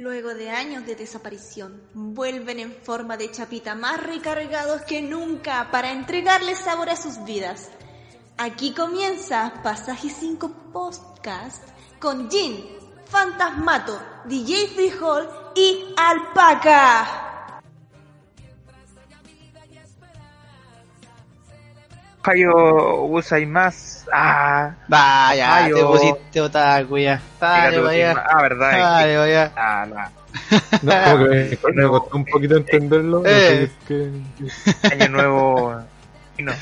Luego de años de desaparición, vuelven en forma de chapita más recargados que nunca para entregarles sabor a sus vidas. Aquí comienza Pasaje 5 Podcast con Jin, Fantasmato, DJ Frijol y Alpaca. Hayo usai más. Ah, Vaya, Ay, te pusiste otaku ya. Dale, fíjate, vaya. Ah, verdad. que- vaya. Ah, no. No, como que me, me costó un poquito entenderlo. Eh. es que- Año nuevo. y No.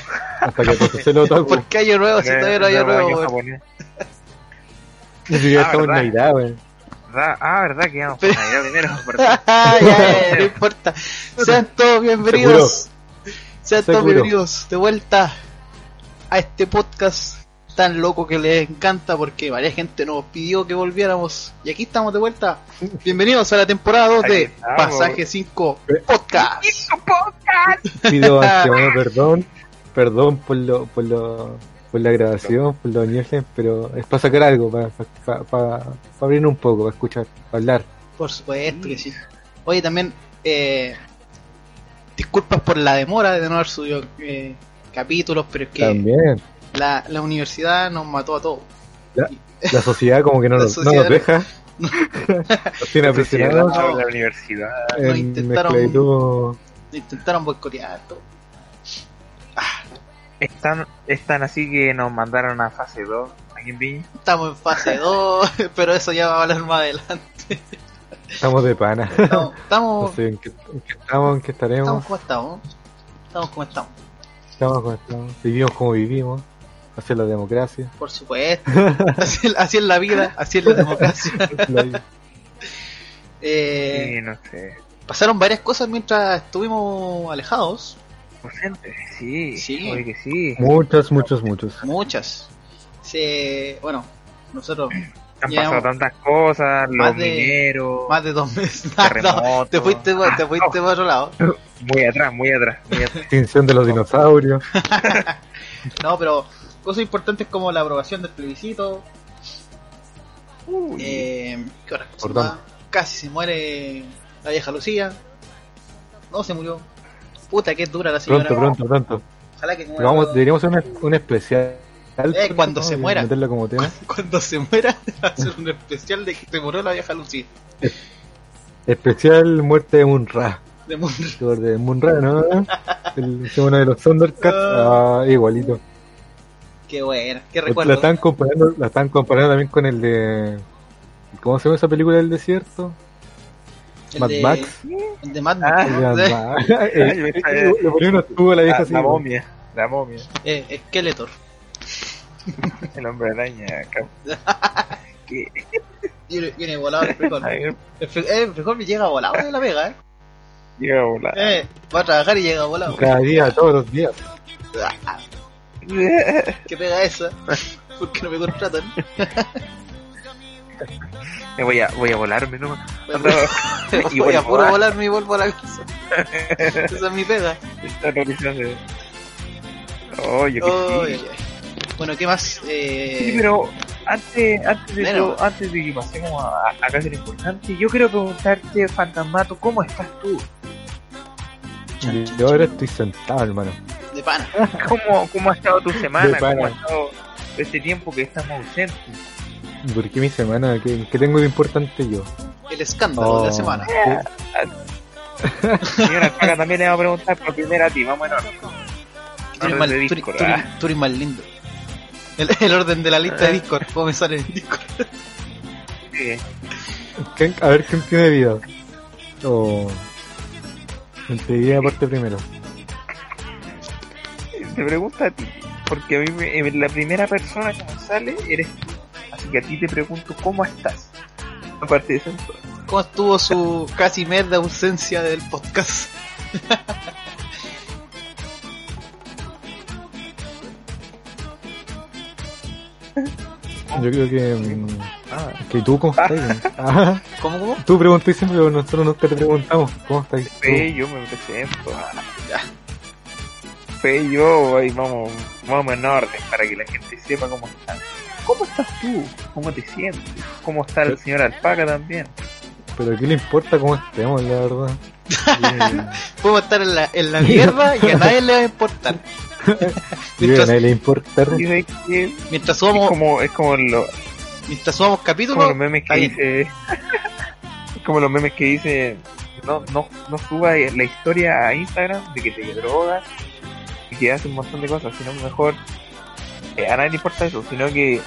hasta que procesé lo otaku. ¿Por qué año nuevo si todavía no hay año nuevo? weón? japonés. Ni siquiera Ah, estamos en ¿verdad? Navidad, weón. Ah, verdad que vamos por Navidad primero. ya, ya, no importa. Sean todos bienvenidos. Sean todos Seguro. bienvenidos de vuelta a este podcast tan loco que les encanta porque varias gente nos pidió que volviéramos. Y aquí estamos de vuelta. Bienvenidos a la temporada 2 Ahí de. Pasaje 5 Podcast. Pido antemano perdón. Perdón por lo, por lo, por la grabación, por los ñejes, pero es para sacar algo, para, para, para, para abrir un poco, para escuchar, para hablar. Por supuesto que sí. Oye, también, eh, disculpas por la demora de no haber subido eh, capítulos, pero es que También. la, la universidad nos mató a todos. La sociedad como que no, nos, no nos deja. Nos tiene aprisionados la universidad. Nos en intentaron- esclavitud. Intentaron boicotear todo. Están, están así que nos mandaron a fase 2 aquí en Viña. Estamos en fase 2, pero eso ya va a hablar más adelante. Estamos de pana. Estamos, No estamos, sé en qué, en qué estamos, en qué estaremos. estamos como estamos. Estamos como estamos, Estamos como estamos. Vivimos como vivimos. Hacia la democracia. por supuesto. Así, así es la vida, así es la democracia. Eh, Sí, no sé. pasaron varias cosas mientras estuvimos alejados. Ausente, sí. Sí. Oye que sí. Muchos, muchos, muchos. Muchas. Se, bueno, nosotros Han Llevamos pasado tantas cosas, más los de- mineros. más de dos meses. No, te fuiste, te fuiste para otro lado. Muy atrás, muy atrás. Muy atrás. Extinción de los dinosaurios. No, pero cosas importantes como la aprobación del plebiscito. Eh, ¿Qué más? Casi se muere la vieja Lucía. No se murió. Puta, que dura la señora. Pronto, pronto, pronto. Ojalá que muera. Pero vamos, deberíamos hacer un, un especial. Eh, cuando se muera. Meterlo como tema. Cuando se muera, hacer un especial de que se murió la vieja Lucía. Especial muerte de Munra. De Moon- De Munra, ¿no? El, es uno de los Thundercats. Ah, igualito. Qué buena, qué La recuerdo. están comparando, la están comparando también con el de. ¿Cómo se llama esa película del desierto? El Mad de- Max. El de Mad Ah, Max. El de Mad Eh, Max. Eh, Le ponía unos tubos a la vieja La, así. la ¿no? momia. La momia. eh, Skeletor. El hombre araña. ¿Qué? Viene, viene volado el frijol. El eh, el frijol me llega volado de la vega, eh. llega a volar. Eh, va a trabajar y llega volado. Cada día, todos los días. ¿Qué pega esa? ¿Por qué no me contratan? Me voy a, voy a volarme, ¿no? Y Voy a puro a- volarme y vuelvo a la casa. Esa es mi pega. Esta noticia de... Oye, que Ay, sí. Bueno, ¿qué más? Sí, Eh, pero antes, antes, de Bueno. todo- antes de que pasemos a, a casi lo importante, yo quiero preguntarte, Fantasmato, ¿cómo estás tú? Yo ahora estoy sentado, hermano. de pana. ¿Cómo, cómo ha estado tu semana? De pana. ¿Cómo ha estado este tiempo que estamos ausentes? ¿Por qué mi semana? ¿Qué, qué tengo de importante yo? El escándalo de la Oh. semana. Señora Paca también le va a preguntar por primera a ti, vamos en orden. Tú eres, ah. tú más lindo. El, el orden de la lista de Discord. ¿Cómo me sale en Discord? Sí. ¿Quién- A ver quién tiene vida. O. Enseguida parte primero. te pregunto a ti, porque a mí me- eh, la primera persona que me sale eres tú. Así que a ti te pregunto cómo estás. Aparte de eso, ¿Cómo estuvo su casi mes de ausencia del podcast? Yo creo que. mm, ah, que tú, ¿cómo estás? Ah, ¿Cómo, cómo? tú preguntas siempre, pero nosotros no te preguntamos. ¿Cómo estás? tú? Fe, yo me presento. ah. Fe, yo, ahí vamos, vamos en orden para que la gente sepa cómo están. ¿Cómo estás tú? ¿Cómo te sientes? ¿Cómo está el señor Alpaca también? Pero ¿qué le importa cómo estemos, la verdad? Podemos estar en la, en la mierda y a nadie le va a importar. Mientras, nadie le importa. Que mientras es subamos, como, es como, lo- mientras subamos como capítulos, los memes que dice, es como los memes que dice, no, no, no suba la historia a Instagram de que te drogas y que haces un montón de cosas, sino mejor, eh, a nadie le importa eso, sino que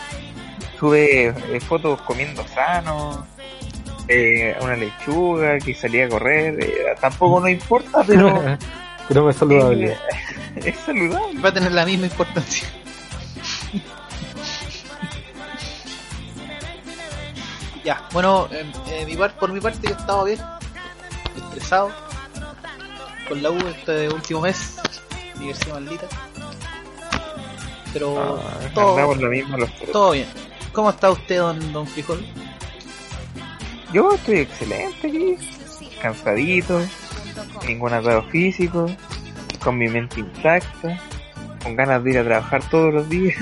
sube eh, fotos comiendo sano, eh, una lechuga, que salía a correr, eh, tampoco nos importa, pero Pero me es saludable. eh, es saludable. va a tener la misma importancia. ya, bueno, eh, eh, mi par- por mi parte yo estaba bien, estresado, con la U este último mes, universidad maldita. Pero Ah, todo, lo mismo los tres. todo bien. ¿Cómo está usted, don, don Frijol? Yo estoy excelente aquí, cansadito, ningún atado físico, con mi mente intacta, con ganas de ir a trabajar todos los días.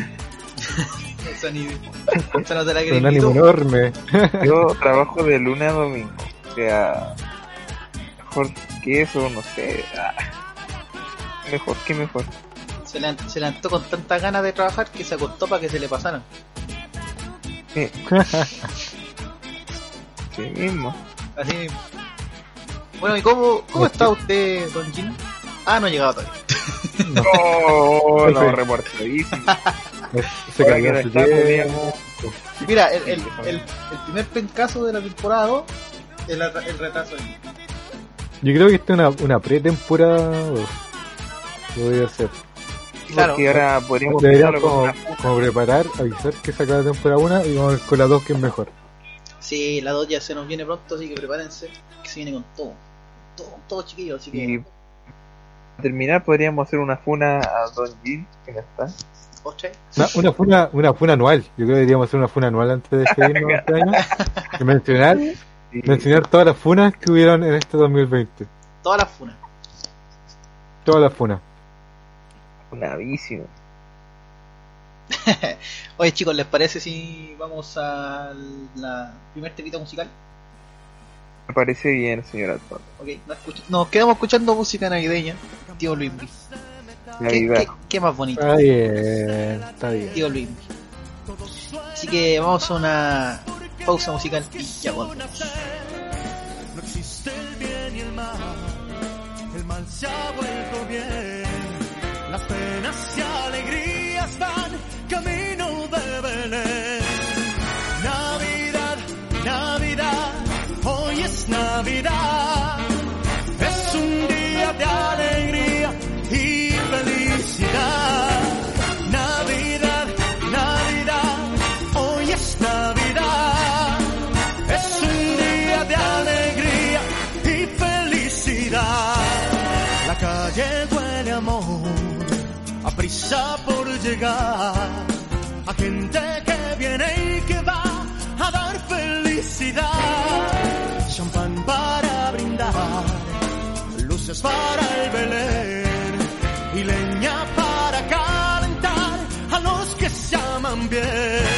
Esa ni- esa no te la Con ánimo enorme. Yo trabajo de lunes a domingo, o sea, mejor que eso, no sé. ah, Mejor que mejor. Se levantó, se levantó con tantas ganas de trabajar que se acostó para que se le pasaran. Sí, sí mismo. Así mismo. Bueno, ¿y cómo, cómo está usted, don Jim? Ah, no ha llegado todavía. Oh, no, reportadísimo. Se cayó no está, tiempo. Mira, el, el, el, el primer pencaso de la temporada 2 es la- el retraso. de- Yo creo que esta es una, una pretemporada. dos. Podría ser. Claro. Porque ahora podríamos como, como preparar, avisar que se acaba la temporada 1 y vamos a ver con la 2 que es mejor. Sí, la 2 ya se nos viene pronto, así que prepárense, que se viene con todo. Todo, todo chiquillo, así que... Y para terminar podríamos hacer una funa a Don Jim, que no está. Una, una, funa, una funa anual. Yo creo que deberíamos hacer una funa anual antes de despedirnos este año. Y mencionar, Sí. mencionar todas las funas que hubieron en este 2020. Todas las funas. Todas las funas. Funadísimo. Oye chicos, ¿les parece si vamos a la primer temita musical? Me parece bien, señor Alfonso. Ok, nos, quedamos escuchando música navideña. Tío Luis. ¿Qué, Navidad. qué, qué más bonito? Está bien, está bien. Tío Luis. Así que vamos a una pausa musical y ya volvemos. No existe el bien y el mal, el mal se ha vuelto bien. Las penas y alegrías van camino de Belén. Navidad. Es un día de alegría y felicidad. Navidad, Navidad, hoy es Navidad. Es un día de alegría y felicidad. La calle huele amor, a prisa por llegar. Para el Belén y leña para calentar a los que se aman bien.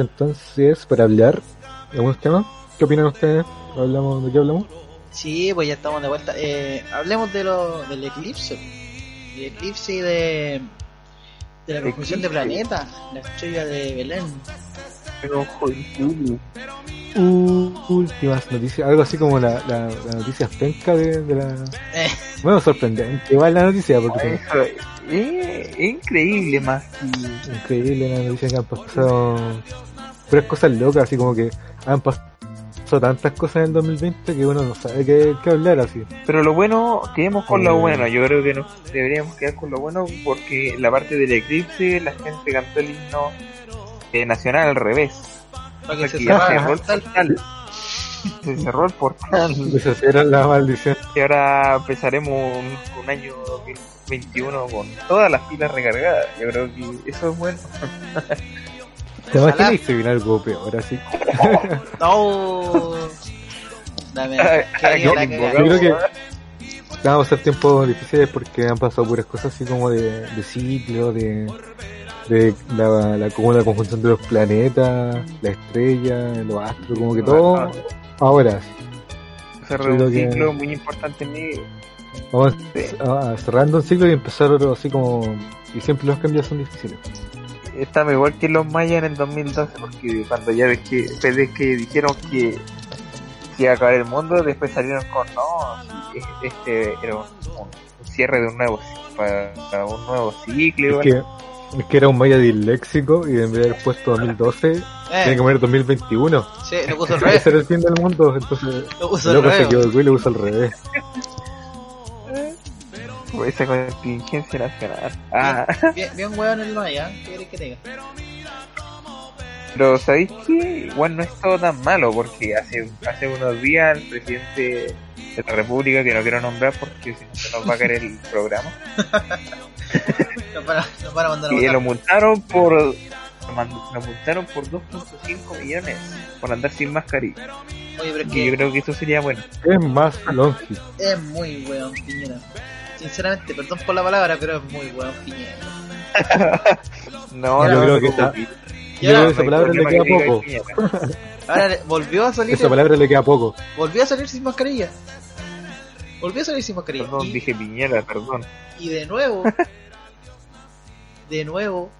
Entonces para hablar de algunos temas. ¿Qué opinan ustedes? ¿Hablamos, ¿De qué hablamos? Sí, pues ya estamos de vuelta. Eh, hablemos de lo, del eclipse. El eclipse y de, de la conjunción de planetas, la estrella de Belén. Uh, últimas noticias, algo así como la, la, la noticia penca de, de la... Eh, Bueno, sorprendente, igual la noticia, porque eso es, es increíble más increíble la noticia que han pasado puras cosas locas, así como que han pasado tantas cosas en el 2020 que uno no sabe qué, qué hablar así. Pero lo bueno, quedemos con lo Mm. bueno. Yo creo que nos deberíamos quedar con lo bueno porque la parte del eclipse, la gente cantó el himno eh, nacional al revés. para que se cerró el portal. Se cerró el portal. Esa era la maldición. Y ahora empezaremos un, un año 2021 con todas las pilas recargadas. Yo creo que eso es bueno. ¿Te imaginas que se viene algo peor así? No. Dame. Que no, la. Yo creo que vamos a ser tiempos difíciles porque han pasado puras cosas así como de, de ciclo, de, de la, la, como la conjunción de los planetas, la estrella, los astros, como que todo ahora. Cerró un que- ciclo muy importante en mi vida. Vamos a- a- cerrando un ciclo y empezar otro así como... Y siempre los cambios son difíciles. Estamos igual que los mayas en el 2012 porque cuando ya ves que, después de que dijeron que se iba a acabar el mundo, después salieron con no, si este era un, un cierre de un nuevo para, para un nuevo ciclo. Es que, es que era un maya disléxico y en vez de haber puesto 2012, tiene que Eh, poner 2021. sí, lo puso al revés. Ese era el fin del mundo, entonces Lo puso el al loco se revés. equivocó y lo puso al revés. Por esa contingencia nacional. Ah, Bien, bien hueón el Maya, ¿qué querés que te diga? pero ¿sabéis que Igual no es todo tan malo porque hace, hace unos días el presidente de la República, que no quiero nombrar porque si no se nos va a caer el programa, No para, no para mandar a y lo multaron por lo multaron por 2.5 millones por andar sin mascarilla Oye, pero es y yo que creo que eso sería bueno Es más longi. es muy hueón Piñera. Sinceramente, perdón por la palabra, pero es muy hueón Piñera. no Yo no, creo no, que está- Yo creo que esa palabra le queda poco. ahora volvió a salir, Esa palabra le queda poco. volvió a salir sin mascarilla. Volvió a salir sin mascarilla. perdón Y, dije piñera perdón y de nuevo, de nuevo,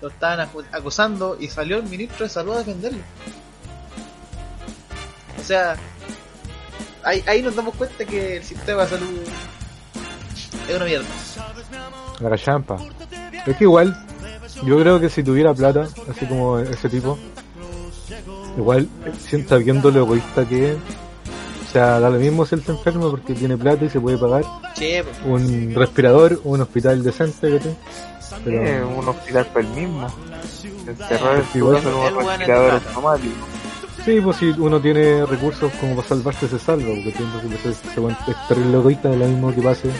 lo estaban acu- acusando y salió el ministro de salud a defenderlo. O sea, ahí, ahí nos damos cuenta que el sistema de salud es una mierda. La gallampa. Es que igual, yo creo que si tuviera plata, así como ese tipo, igual, si- sabiendo lo egoísta que es, o sea, da lo mismo si él está enfermo porque tiene plata y se puede pagar pues, un respirador, un hospital decente, ¿cachai? Pero, Eh, un hospital para el mismo encerrar el Igual- El un respirador automático sí, pues si uno tiene recursos como para salvarse, se salva, porque tiene que ser se puede- es terrible egoísta, de lo mismo que pase.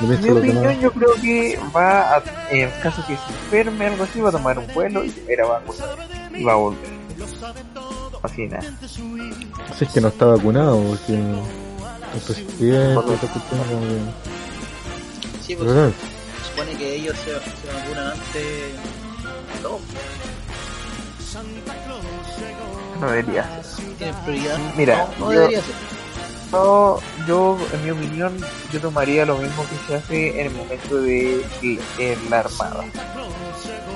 Mi opinión no- yo creo que va a, en caso que se enferme algo así va a tomar un vuelo y se va a y va a volver así nada Si es que no está vacunado, porque el presidente, cuestión, como que- sí, pues, no, se supone que ellos se, se vacunan antes todo. no debería. Mira, no, no yo- debería ser. Yo, yo en mi opinión yo tomaría lo mismo que se hace en el momento de la armada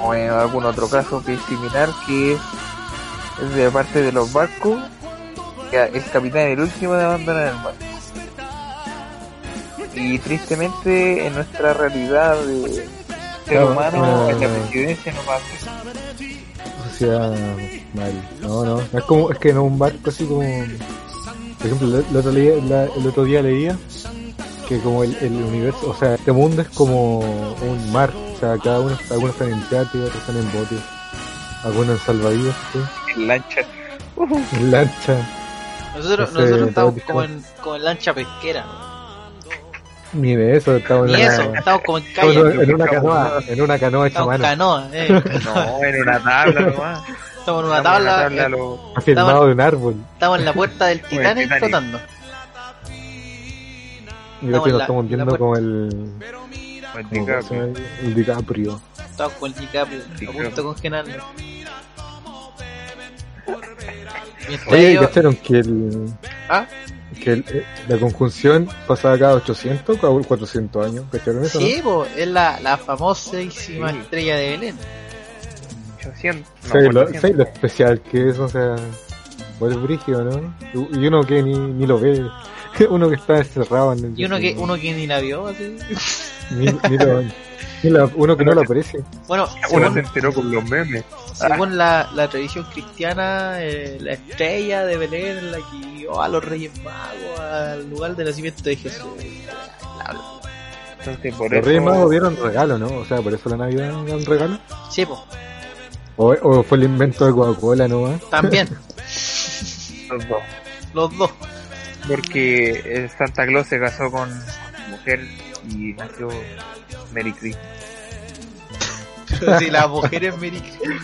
o en algún otro caso que es similar que es, de parte de los barcos que el capitán es el último de abandonar el barco y tristemente en nuestra realidad de ser humano eh, en la presidencia no pasa sociedad mal. No, no. Es como, es que no un barco así como. Por ejemplo, el, otro, día, la- el otro día leía que como el, el universo, o sea, este mundo es como un mar. O sea, cada uno, algunos están en yate, otros están en bote, algunos en salvavidas, ¿sí? en lancha en lancha. Nosotros, No sé, nosotros estamos como en, como en lancha pesquera. Ni de eso, estamos Ni en eso, una, estamos como en estamos kayak. en una canoa, en una canoa hecha Estamos en mano, canoa, eh. no en una tabla nomás Estamos en una Estamos en tabla, tabla, eh, lo- afirmado de un árbol. estamos en la puerta del Titanic, flotando. Y Estamos que en la- estamos viendo como el, como el DiCaprio. el DiCaprio. Estamos con el DiCaprio, a punto congelarlo. Mientras Oye, ellos- ¿cacharon que, el, ¿Ah? Que el- eh, la conjunción pasaba cada 800 o cada 400 años? ¿Cacharon eso? Sí, po, es la, la famosísima Sí. estrella de Belén. 800. no? no, ¿Sabes lo, 400. sabes lo especial que es? O sea, igual es brígido, ¿no? Y uno que ni, ni lo ve. Uno que está encerrado en el. Y uno que, uno que ni la vio, así. Ni, ni lo- la- uno que no lo aprecia. Bueno, Uno se enteró con los memes. según la, la tradición cristiana, eh, la estrella de Belén la que guió a los Reyes Magos al lugar de nacimiento de Jesús. Entonces, por Los eso. Reyes Magos dieron regalo, ¿no? O sea, por eso la Navidad era un regalo. Sí, po, O, o fue el invento de Coca-Cola nomás. también, los dos. los dos. Porque eh, Santa Claus se casó con mujer y nació Mary Christmas. Pero si la mujer es Mary Christmas,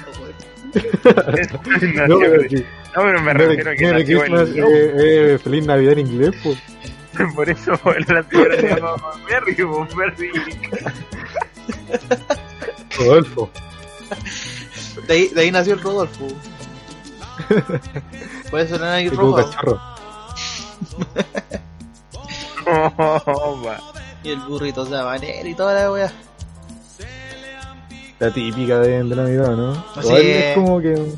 Nació- No, pero sí. no, pero me Merry, refiero a que nació Christmas, el- eh, eh, Feliz Navidad en inglés, pues. Por eso la señora se llama Merry, pues, Merry. Rodolfo. De ahí, de ahí nació el Rodolfo. Hay Y tuvo ropa. cachorro. Oh. Y el burrito sabanero y toda la wea. La típica de, de Navidad, ¿no? Así Igual es. es como que.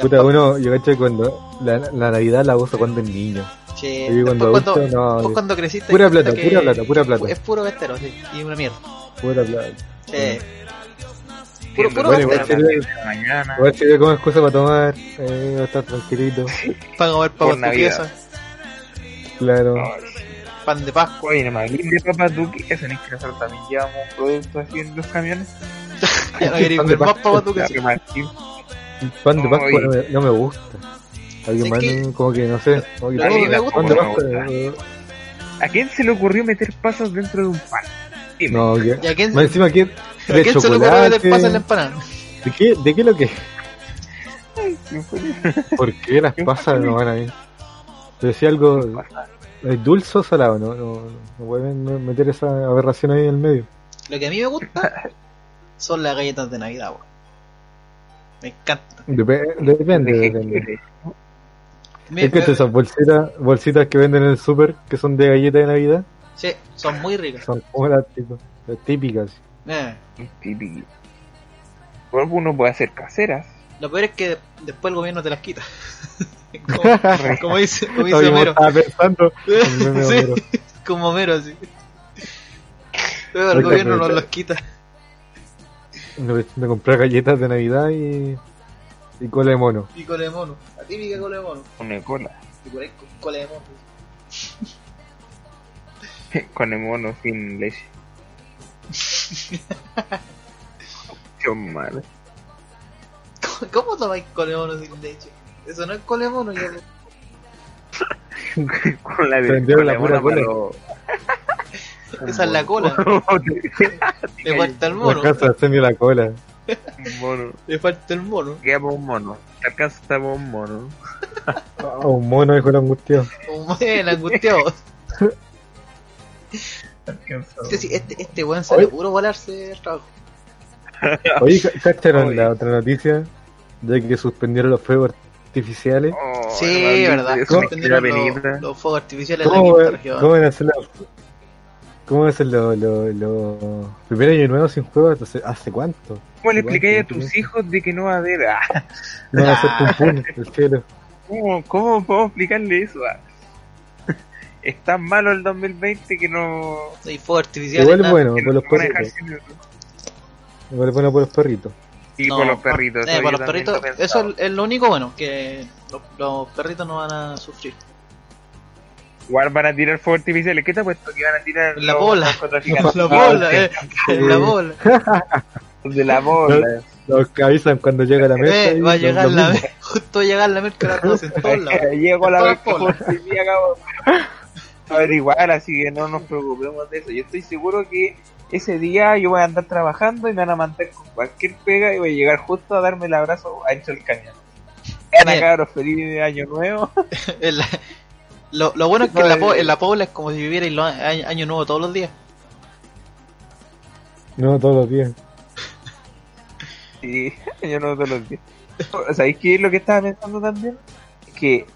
Puta, uno, yo caché cuando la, la Navidad la uso cuando es niño. Che, Y cuando después cuando, adulto, no. después cuando creciste. Pura plata, pura plata, pura plata. Es puro gastero, sí. Y una mierda. Pura plata. Sí. Puro, puro Bueno, gastero. Igual sirve como excusa para tomar, eh, estar tranquilito. Pan comer papas tu Navidad. Pan de Pascua. Oye, no me hablé de papas duques, tenés que nosotros también llevamos productos así en los camiones. Ya no queréis Pan ver de más papas. El pan de Pascua no me, no me gusta. Alguien ¿Sabes más, qué? no- como que no sé. Como que que pan de Pascua. ¿A quién se le ocurrió meter pasas dentro de un pan? Dime. No, que. ¿Y a quién, Más encima que. ¿a De quién se le ocurrió meter pasas en la empanada? ¿De qué, ¿De qué lo que? ¿Por qué las pasas no van ahí? Si algo. ¿Es dulce o salado? No, no, no pueden meter esa aberración ahí en el medio. Lo que a mí me gusta son las galletas de Navidad, weón. Me encanta. Dep- depende, ¿De depende. Es que me- esas bolsitas, bolsitas que venden en el super, que son de galleta de Navidad, Sí, son muy ricas. son como las, típicas. Eh, Típico. Por uno puede hacer caseras. Lo peor es que de- después el gobierno te las quita. como, como dice, como dice Homero. estaba pensando Sí, Homero. como Homero, así. Luego el gobierno nos los quita. Me compré galletas de Navidad y, y cola de mono. Y cola de mono. La típica cola de mono. Con cola. Y por ahí con cola de mono. Con el mono sin leche. Qué mal. ¿Cómo, cómo tomáis cola de mono sin leche? Eso no es cola de mono, ya. Con la de con la pura mono, cola. pero- Esa es la cola. Le falta el mono. alcanza a hacerme la cola. Un mono. Le falta el mono. Queda por un mono. Te alcanza hasta por un mono. Un mono dijo el angustiado. Como el angustiado. Este, sí, este, este weón sale Oye. puro volarse el trabajo. Oye, ¿ca- ¿cacharon Oye. la otra noticia? De que suspendieron los fuegos artificiales. Oh, Sí, verdad. los, los fuegos artificiales en la ¿Cómo, quinta va- región. cómo van a hacer los ¿Cómo van a los lo, lo, primer año nuevo sin juegos? ¿Hace, ¿Hace cuánto? ¿Cómo le Igual explicáis a tus hijos de que no va a haber? Ah, No van a hacer pum pum, el cielo. ¿Cómo, ¿Cómo podemos explicarle eso? Ah, Es tan malo el 2020 que no... Y fuegos artificiales. Igual es bueno por los perritos. Igual es bueno por los perritos. Y No, por los perritos. eh, eso por los perritos, eso es, lo único bueno, que los, los perritos no van a sufrir. Igual van a tirar fuegos artificiales. ¿Qué te ha puesto que van a tirar La los bola. narcotraficantes? La bola, sí, eh, la bola. De la bola. Los que avisan cuando llega la mesa. Eh, y va a llegar la mismo. justo va a llegar la merca a las 12 en todos lados. Llegó la. José Miguel acabó. averiguar, así que no nos preocupemos de eso. Yo estoy seguro que ese día yo voy a andar trabajando y me van a mantener con cualquier pega y voy a llegar justo a darme el abrazo ancho el cañón. Ana cabros, feliz año nuevo. Lo, lo bueno es que en la, po- en la Pobla es como si vivierais lo- año, año nuevo todos los días. No, todos los días. Sí, yo no todos los días. ¿Sabéis qué es lo que estaba pensando también? Que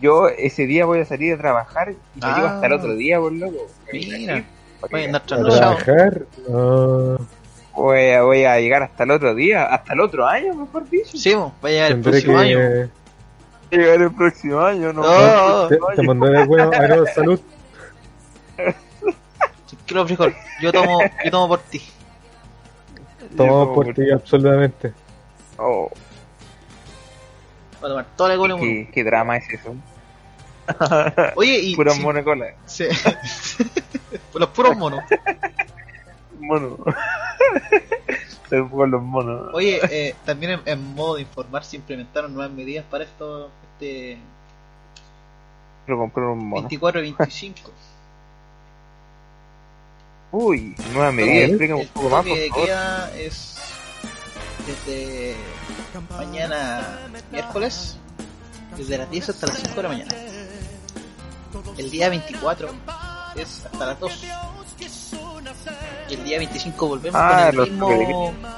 yo ese día voy a salir a trabajar y me Ah. llevo hasta el otro día, por loco. Mira. Voy a andar ¿A trabajar? No. Voy a, voy a llegar hasta el otro día, hasta el otro año, mejor dicho. Sí, va a llegar el próximo año. que... Llegar el próximo año, no. Oh, Te, te mandaré aero salud. Tranquilo, frijol. Yo tomo, yo tomo por ti. Yo- por ti, absolutamente. Oh, Voy a tomar alcohol en uno. qué, qué drama es eso. Oye, y. Puro sí, mono de cola. sí. los puros monos. Mono. Estoy con los monos. Oye, eh, también en, en modo de informar se implementaron nuevas medidas para esto, este Quiero comprar un mono. 24 y 25. Uy, nueva medida, explícame un poco más, por de favor. queda es desde mañana miércoles, desde las 10 hasta las 5 de la mañana. El día 24 es hasta las 2. Y el día 25 volvemos Ah, con el los mismo toques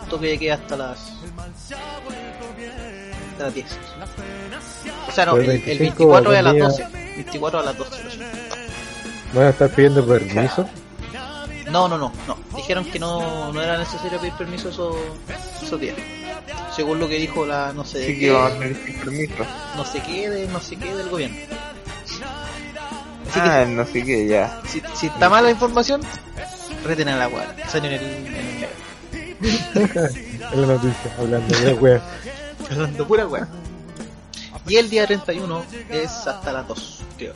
de toque de queda hasta las hasta las 10. O sea, no, Pues el, el el 25 24 es a las venía- 12. 24 a las 12. lo siento. Van a estar pidiendo permiso. No, no, no, no. Dijeron que no, no era necesario pedir permiso esos, esos días. Según lo que dijo la no sé de Sí qué, que vamos a sin permiso. no sé qué de no sé qué del gobierno. Así Ah, no sé qué, ya. si, si está mala la información, reten a la agua. Salió en el, en la noticia, hablando de la wea. hablando pura wea. Y el día 31 es hasta las 2, creo.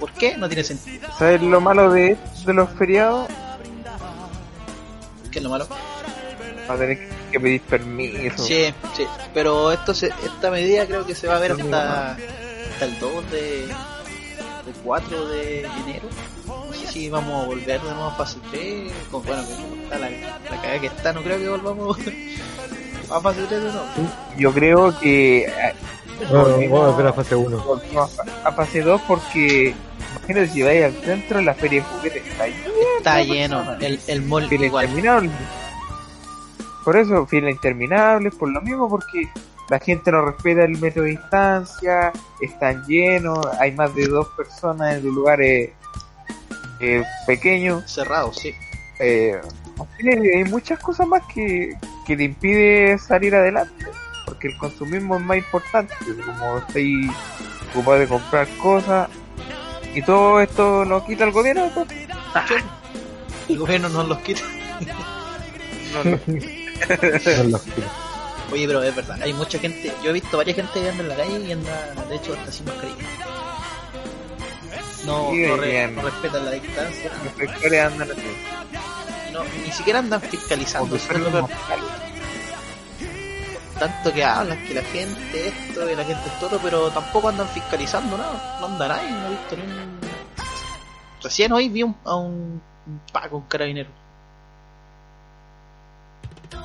¿Por qué? No tiene sentido. ¿Sabes lo malo de, de los feriados? ¿Qué es lo malo? Va a tener que pedir permiso. Sí, sí, pero esto se, esta medida creo que se va a ver hasta, hasta el 2 de, el 4 de enero. No sé si vamos a volver de nuevo a fase 3, con, bueno, como está la, la cagada que está, no creo que volvamos a fase 3 de nuevo. Yo creo que eh, Vamos, volvimos- vamos a ver a fase 1. volvimos a, a fase 2 porque imagínate si vais al centro la feria de juguetes está ahí. Está lleno, el, el mall igual. interminable. Por eso, fila interminable, por lo mismo, porque la gente no respeta el metro de distancia, están llenos, hay más de dos personas en los lugares eh, pequeños. Cerrado, sí. Eh, hay muchas cosas más que, que te impide salir adelante, porque el consumismo es más importante, como estoy ocupado de comprar cosas, y todo esto lo quita el gobierno, pues. El gobierno nos los quita. No, los que- Oye, pero es verdad, hay mucha gente, yo he visto varias gente que anda en la calle y anda, de hecho, hasta sin mascarilla. No, Sí, no, re- no respetan la distancia. Los andan así. No, ni siquiera andan fiscalizando. Eso es lo peor. Tanto que hablan que la gente esto y la gente esto otro, pero tampoco andan fiscalizando nada. No anda nadie, no he visto ni un... Recién hoy vi un- a un, un Paco, un carabinero.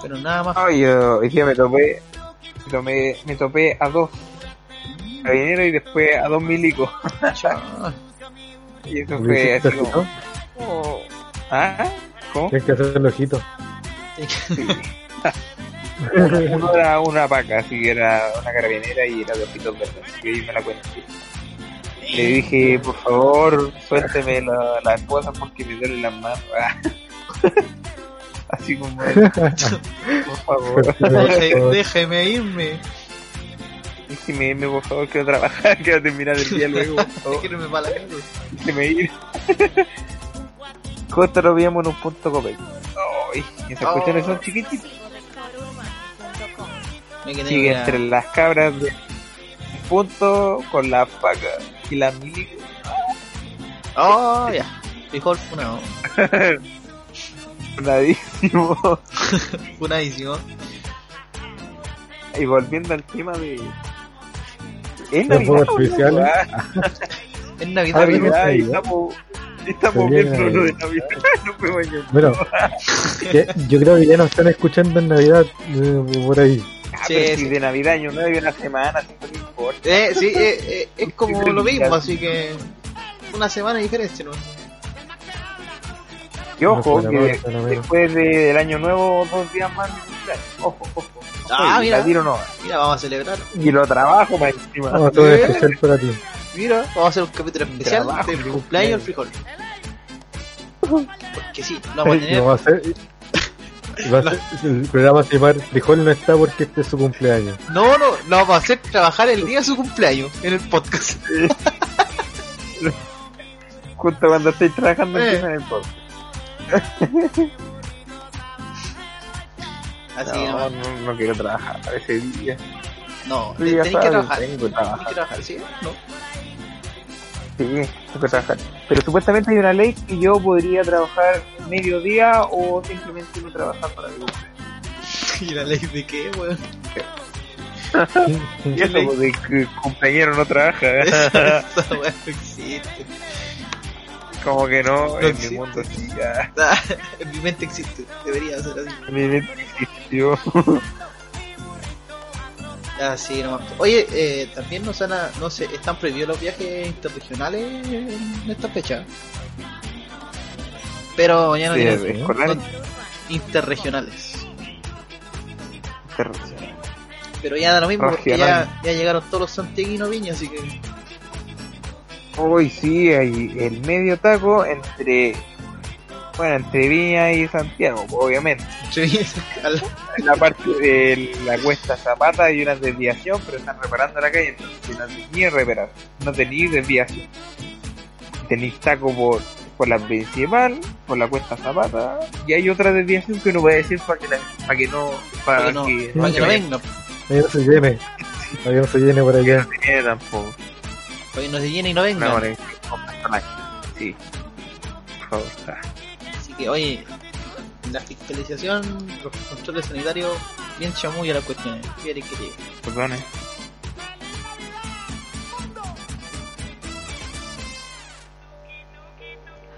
Pero nada más. No, yo hoy día me topé, me, tomé- me topé a dos carabineros y después a dos milicos. Y eso ¿Le fue así como... oh, ¿Ah? ¿Cómo? Tienes que hacer el ojito. Uno, uno era una paca, así que era una carabinera y era de ojitos verdes, así que ahí me la cuento. Le dije, por favor, suélteme la, la esposa porque me duelen las manos. Así como, por favor, Deje- déjeme irme. déjeme irme, por favor, quiero trabajar, quiero terminar el día luego, por favor. Déjeme para la casa. Déjeme ir. Justo lo vimos en un punto copete. Ay, esas Oh. cuestiones son chiquititas. Sigue entre las cabras de punto con las vacas y las milicos. Oh, ya. Funado. Nadísimo. Funadísimo. y volviendo al tema de. Es fuegos Navidad. Es Ah, Navidad, Navidad y estamos, estamos viendo lo de Navidad. No. Bueno, yo creo que ya nos están escuchando en Navidad eh, por ahí. Ah, Sí, pero sí. si de Navidad año nuevo y una semana, si no importa. Eh, sí, eh, eh, es como lo mismo, así que una semana de diferencia, ¿no? Y ojo, que después de- del año nuevo, dos días más de cumpleaños. Ojo, ojo. Ah, mira. la tiro no. Mira, vamos a celebrar. Y lo trabajo más encima. Vamos a hacer un especial para ti. Mira, vamos a hacer un capítulo especial Trabajo, del mi cumpleaños del frijol. Porque sí, lo vamos a tener. vamos a hacer, va a ser- el programa se llama Frijol no está porque este es su cumpleaños. No, no, lo vamos a hacer trabajar el día de su cumpleaños en el podcast. Justo cuando estoy trabajando Eh. en el podcast. Así No, no, no, quiero trabajar ese día. no, Sí, ya tenéis que sabes, trabajar. tengo que trabajar. que trabajar, ¿sí? No. Sí, tengo que trabajar. Pero supuestamente hay una ley que yo podría trabajar medio día o simplemente no trabajar para el ¿Y la ley de qué, weón? Y eso pues, de que el compañero no trabaja. Esa weón existe. Como que no, No en mi mundo sí ya. Ah, En mi mente existe, debería ser así. En mi mente existió. Así nomás. Oye, eh, también no, se han- no se, están prohibidos los viajes interregionales en esta fecha. Pero ya no Sí, tienen- no- interregionales. interregional. Pero ya da lo mismo porque ya, ya llegaron todos los santiaguinos viña, así que Hoy sí, hay el medio taco entre. Bueno, entre Viña y Santiago, obviamente. sí, En la parte de la cuesta Zapata hay una desviación, pero están reparando la calle, entonces no tenéis reparar, no tenéis desviación. Tenéis taco por, por la principal, por la cuesta Zapata, y hay otra desviación que uno puede decir para que, la- para que no. Para, para que no, que, para que no vengan, Ahí no se llene. Ahí no se llene por allá. no se quede tampoco. Para que no se llene y no vengan. Personajes. Sí. Por favor. Así que, oye, la fiscalización, los controles sanitarios, bien chamuya la cuestión. ¿Qué querés que te? Perdone.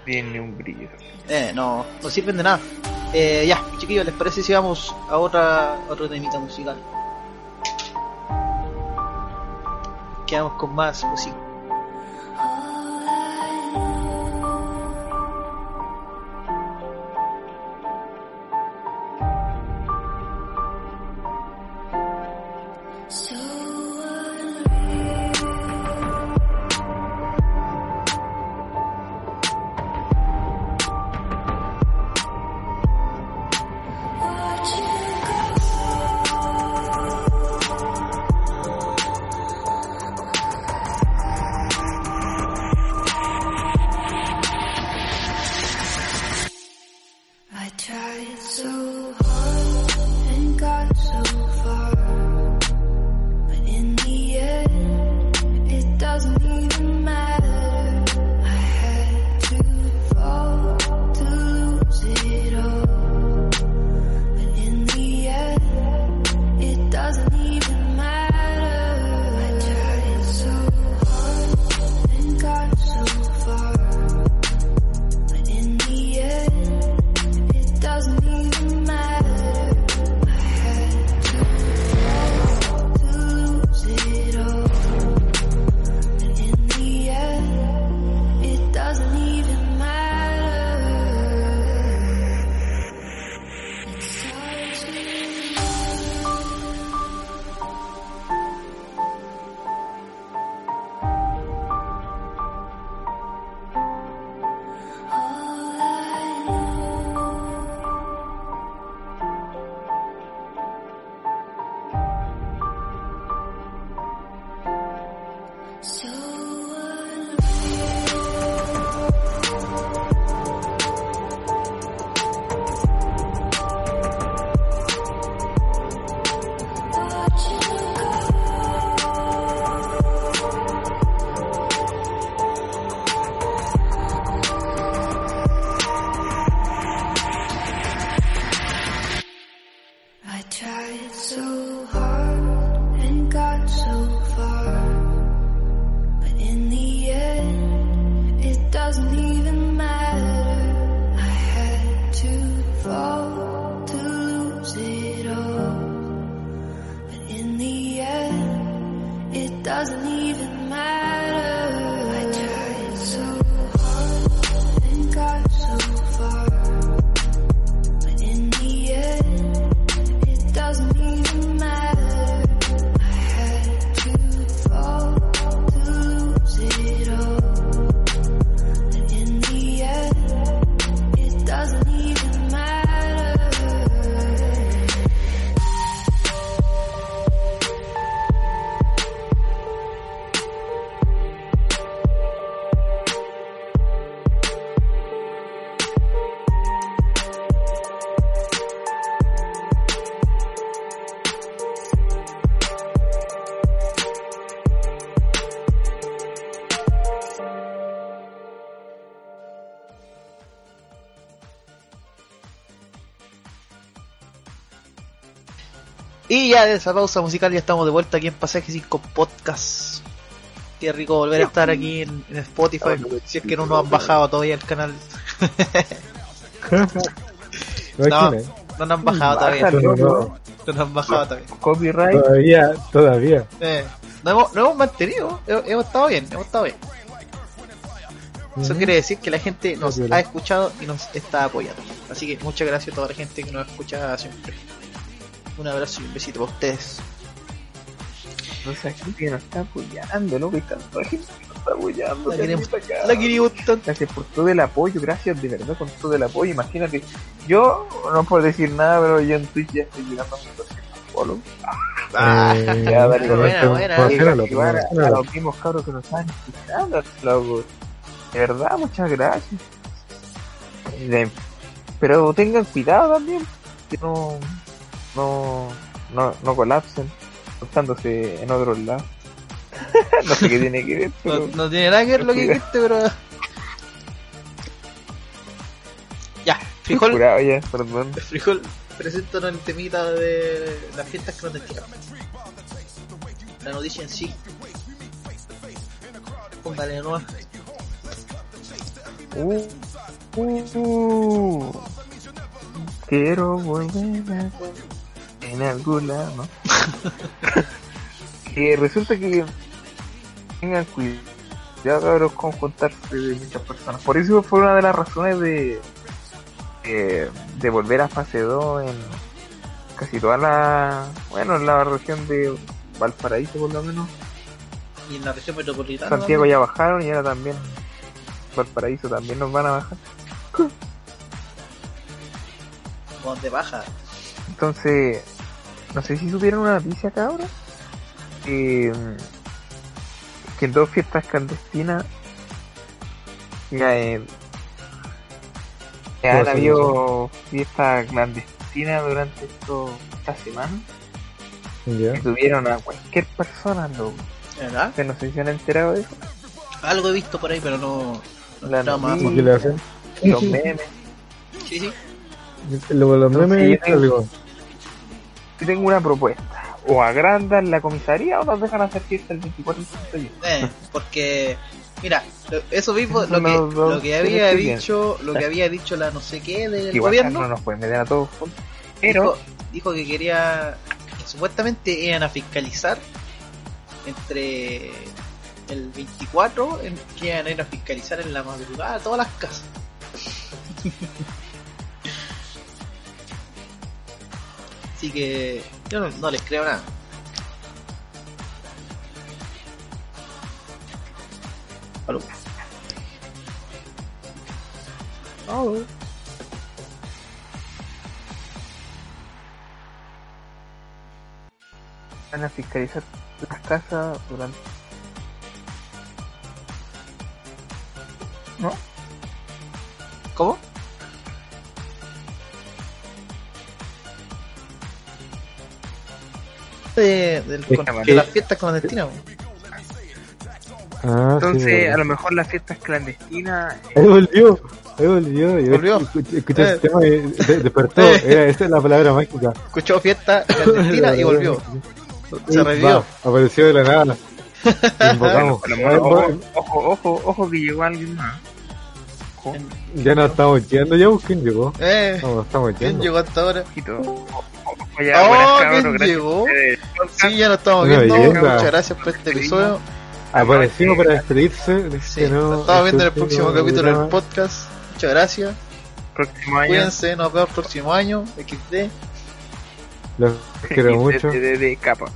Tiene un brillo. Eh, no, no sirven de nada. Eh, ya, chiquillos, ¿les parece si vamos a otra, otro temita musical? Quedamos con más música. So Y ya de esa pausa musical ya estamos de vuelta aquí en Pasaje 5 Podcast. Qué rico volver a estar aquí en, en Spotify. Si es que no nos han bajado todavía el canal. ¿No No, nos han bajado todavía. No, no, No nos han bajado todavía. Copyright. Todavía, todavía. Eh, no hemos, no hemos mantenido, hemos, hemos estado bien, hemos estado bien. Eso quiere decir que la gente nos ha escuchado y nos está apoyando. Así que muchas gracias a toda la gente que nos escucha siempre. Un abrazo y un besito para ustedes. No sé, gente que nos está apoyando, loco. Hay tanta gente que nos está apoyando. La que queremos-. La queríamos tanto. Gracias por todo el apoyo, gracias de verdad con todo el apoyo. Imagínate, yo no puedo decir nada, pero yo en Twitch ya estoy llegando a 200 follow. Ah, Eh, ya, dale, buena, buena. a, a los mismos cabros que nos están escuchando, loco. De verdad, muchas gracias. De- pero tengan cuidado también, que no, no, no, no colapsen, contándose en otros lados. no sé qué tiene que ver, No, pero no tiene nada que ver lo que dijiste, pero. Ya, frijol. curado ya, perdón. Frijol, preséntanos el temita de las fiestas clandestinas. La noticia en sí. Póngale de nuevo. Uh, uh, uh. Quiero volver a en algún lado, ¿no? que resulta que tengan cuidado cabros con juntarse de muchas personas. Por eso fue una de las razones de eh, de volver a fase 2 en casi toda la bueno en la región de Valparaíso por lo menos. Y en la región metropolitana. Santiago ya bajaron y ahora también Valparaíso también nos van a bajar. Donde baja. Entonces, no sé si supieron una noticia acá ahora. Que, que en dos fiestas clandestinas ya, eh, ya han habido fiestas clandestinas durante esto, esta semana. Ya. Que tuvieron a cualquier persona, loco. ¿Verdad? Ustedes no sé si han enterado de eso. Algo he visto por ahí, pero no. no La más ¿Y noticia. qué le hacen? Los memes. Sí, sí. Los Entonces, memes tengo- algo. Tengo una propuesta. O agrandan la comisaría o nos dejan hacer fiesta el 24 y 31. Eh, porque, mira, eso mismo, lo que, no- lo que había dicho, lo que había dicho la no sé qué del Igual gobierno, no nos pueden meter a todos juntos. Pero, dijo, dijo que quería, que supuestamente iban a fiscalizar entre el 24, en, que iban a ir a fiscalizar en la madrugada todas las casas. Así que yo no, no les creo nada. Aló. van a fiscalizar las casas durante... ¿No? ¿Cómo? De, del- Es con- que- de las fiestas clandestinas. Ah, sí, Entonces, verdad. a lo mejor las fiestas clandestinas... Ahí volvió, ahí volvió. Volvió. Escuché Eh. el tema y de- despertó. Eh. Era, esa es la palabra mágica. Escuchó fiesta clandestina y volvió. Se Va, revivió. apareció de la nada. Invocamos. ojo, ojo, ojo, ojo que llegó alguien más. Ya nos estamos yendo ya, ¿quién llegó? Eh, No, estamos ¿Quién yendo. llegó hasta ahora? Ya, Oh, buenas, ¿quién cabros, llegó? Sí, ya nos estamos viendo. Muchas gracias por este episodio. Apareció para despedirse. de este nos estamos viendo en el este próximo capítulo del podcast. Muchas gracias. Próximo año. Cuídense, nos vemos el próximo año. XD. Los quiero mucho. De, capa.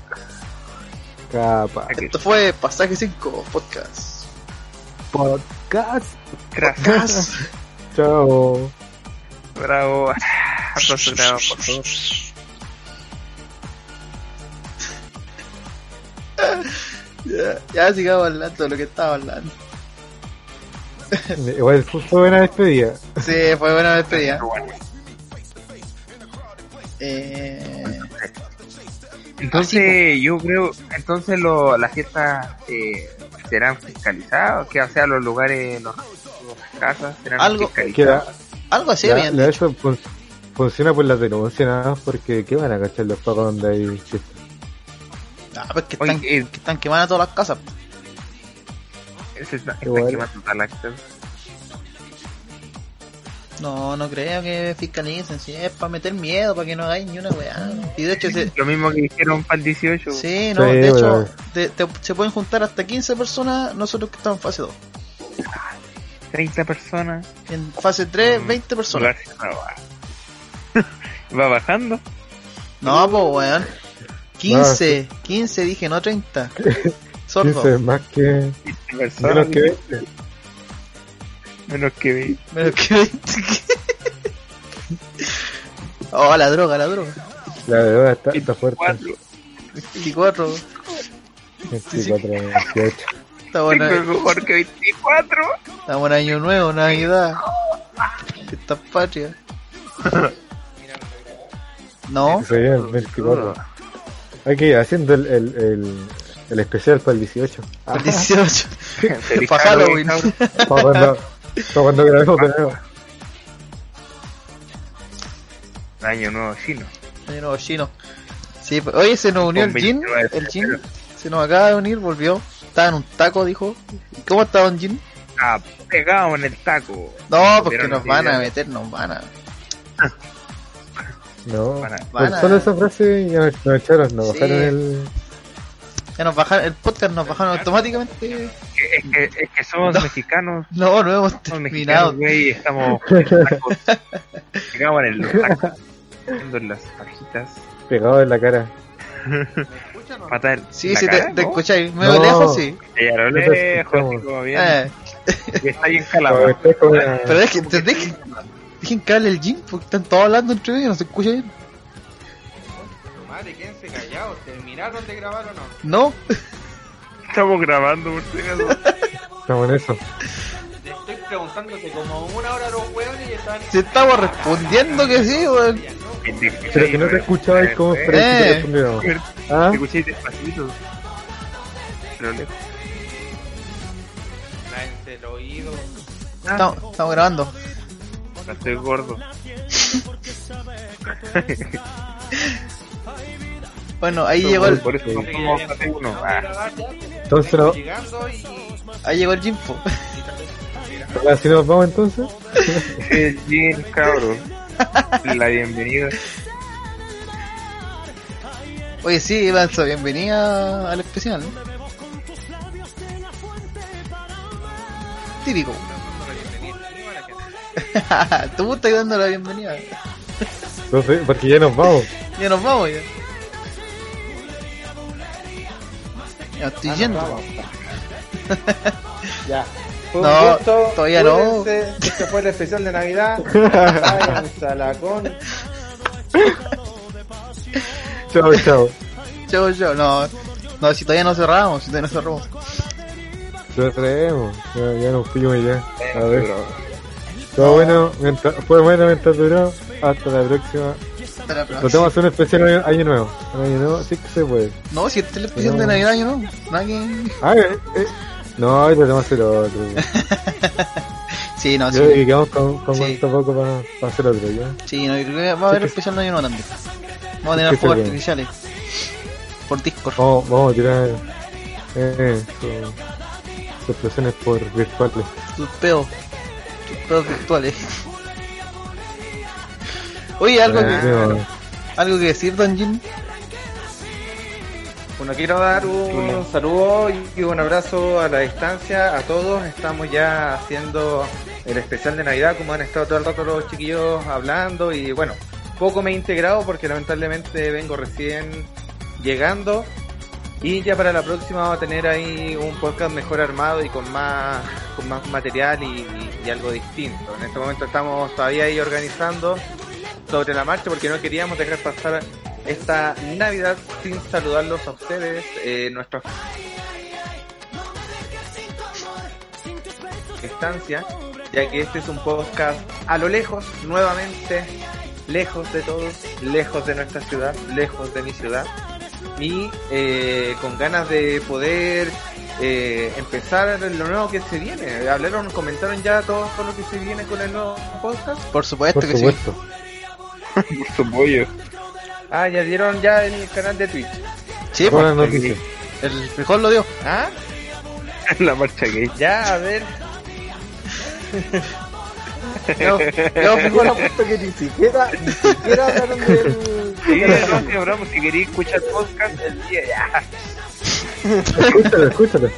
Capa. Aquí. Esto fue Pasaje 5 Podcast. Podcast. Gracias. Chao. Bravo. Aplausos por favor. Ya, ya sigamos hablando de lo que estaba hablando. Igual fue buena despedida. Sí, fue buena despedida. Eh, Entonces, yo creo, entonces lo, las fiestas eh, serán fiscalizadas, que o sea, los lugares, los, las casas serán Algo- Queda, fiscalizadas. algo así eso fun- funciona por las denuncias nada más, porque ¿qué van a cachar los pagos donde hay fiestas? Ah, pues que Oye, están, eh, que están quemando todas las casas. Ese está, está Igual. quemando toda la casa. No, no creo que fiscalicen, si es para meter miedo, para que no hagáis ni una weá. Y de hecho, se, Lo mismo que dijeron para el 18. sí, no, Sí, de hecho, weón. te- te- se pueden juntar hasta 15 personas, nosotros que estamos en fase 2. 30 personas. En fase 3, Mm, 20 personas. Va bajando. No, pues weón. 15, 15 dije, no 30. Sordo. 15 más que. 15 personas. Menos que 20. Menos que 20. Menos que 20. oh, la droga, la droga. La verdad está, está fuerte. 4. 24. 24, 28. Estamos en, Tengo mejor que 24. estamos en año nuevo, Navidad. Fiesta patria. No, Se el 24. Hay que ir haciendo el, el, el, el especial para el 18. el 18. Feliz Pa' Halloween. Para cuando, para cuando grabemos de nuevo. Año nuevo chino. Año nuevo chino. Sí, oye, se nos unió Con el Jin. 29 de El Jin se nos acaba de unir, volvió. Estaba en un taco, dijo. ¿Y ¿Cómo está Don Jin? Ah, pegado en el taco. No, porque nos no van a meter, nos van a. No. Van a- van Con a- solo esa frase ya nos, nos echaron, nos Sí. bajaron el. Ya nos bajaron, el podcast nos bajaron automáticamente. Es que, es que somos No. mexicanos. No, no hemos Somos terminado. güey. Estamos en tacos. Pegamos en el taco. Haciendo en las pajitas. pegado en la cara. Patada en Sí, sí, cara, te, te ¿no? escucháis. Medio No. lejos, sí. Y a lo lejos, como bien. Eh, está bien una- pero es que, ¿entendés que dejen que hable el Jin? Porque están todos hablando entre ellos y no se escucha bien. Madre, quédense callados. ¿Terminaron de grabar o no? No, Estamos grabando, por si acaso. Estamos en eso. Te estoy preguntándote como una hora los hueones y estaban... si estamos respondiendo que sí, weón. Pero que no te escuchabas como Eh, esperé que Eh. te respondiéramos. ¿Ah? Te escuché despacito. Pero lejos. El oído. Estamos, estamos grabando. No estoy gordo. Bueno, ahí llegó el, Por eso no somos uno. Ah, Entonces, y... ahí llegó el Jin, po. ahora sí nos vamos entonces. el Jin, cabro. La bienvenida. Oye, sí, Lanza, bienvenida al especial. ¿no? Típico. Tú estás dando la bienvenida. Entonces, porque ya nos vamos. Ya nos vamos ya. Ya estoy yendo. Ya. Fue No, gusto. todavía no. Cuídense. Este fue el especial de Navidad. Váyanse a la con. Chao, chao. Chau, chau. No, no, si todavía no cerramos, si todavía no cerramos. Lo traemos. Ya, ya nos fuimos ya. A ver. Todo bueno, mientras, fue bueno mientras duró. Hasta la próxima. Hasta la próxima. tenemos que hacer un especial año, año nuevo. Año nuevo, sí que se puede. No, si este es el especial de Navidad, no. Nada que... Ah, eh, eh. No, que hacer otro. Sí, no, sí. Yo que quedamos con, con Sí. poco para, para hacer otro, ¿ya? Sí, no, yo creo que va a haber especial de año nuevo también. Vamos a tener fuegos artificiales. Por Discord. Vamos, vamos a tirar eh, su- sus expresiones por virtuales. Tus peos. Peos virtuales. Oye, algo que, algo que decir, Don Jin. Bueno, quiero dar un saludo y un abrazo a la distancia a todos. Estamos ya haciendo el especial de Navidad, como han estado todo el rato los chiquillos hablando. Y bueno, poco me he integrado porque lamentablemente vengo recién llegando. Y ya para la próxima vamos a tener ahí un podcast mejor armado y con más, con más material y, algo distinto. En este momento estamos todavía ahí organizando sobre la marcha porque no queríamos dejar pasar esta Navidad sin saludarlos a ustedes, eh, nuestra estancia, ya que este es un podcast a lo lejos, nuevamente, lejos de todos, lejos de nuestra ciudad, lejos de mi ciudad, y eh, con ganas de poder eh, empezar lo nuevo que se viene. Hablaron, comentaron ya todo, todo lo que se viene con el nuevo podcast. Por supuesto por que supuesto. Por su pollo. Ah, ya dieron ya el canal de Twitch. Sí, pues, noticia. el frijol lo dio. ¿Ah? La marcha gay. Ya, a ver. Yo frijol apuesto que ni siquiera, ni siquiera hablaron del... Sí, no. Si queréis escuchar podcast el día, ya. Escúchalo, escúchalo.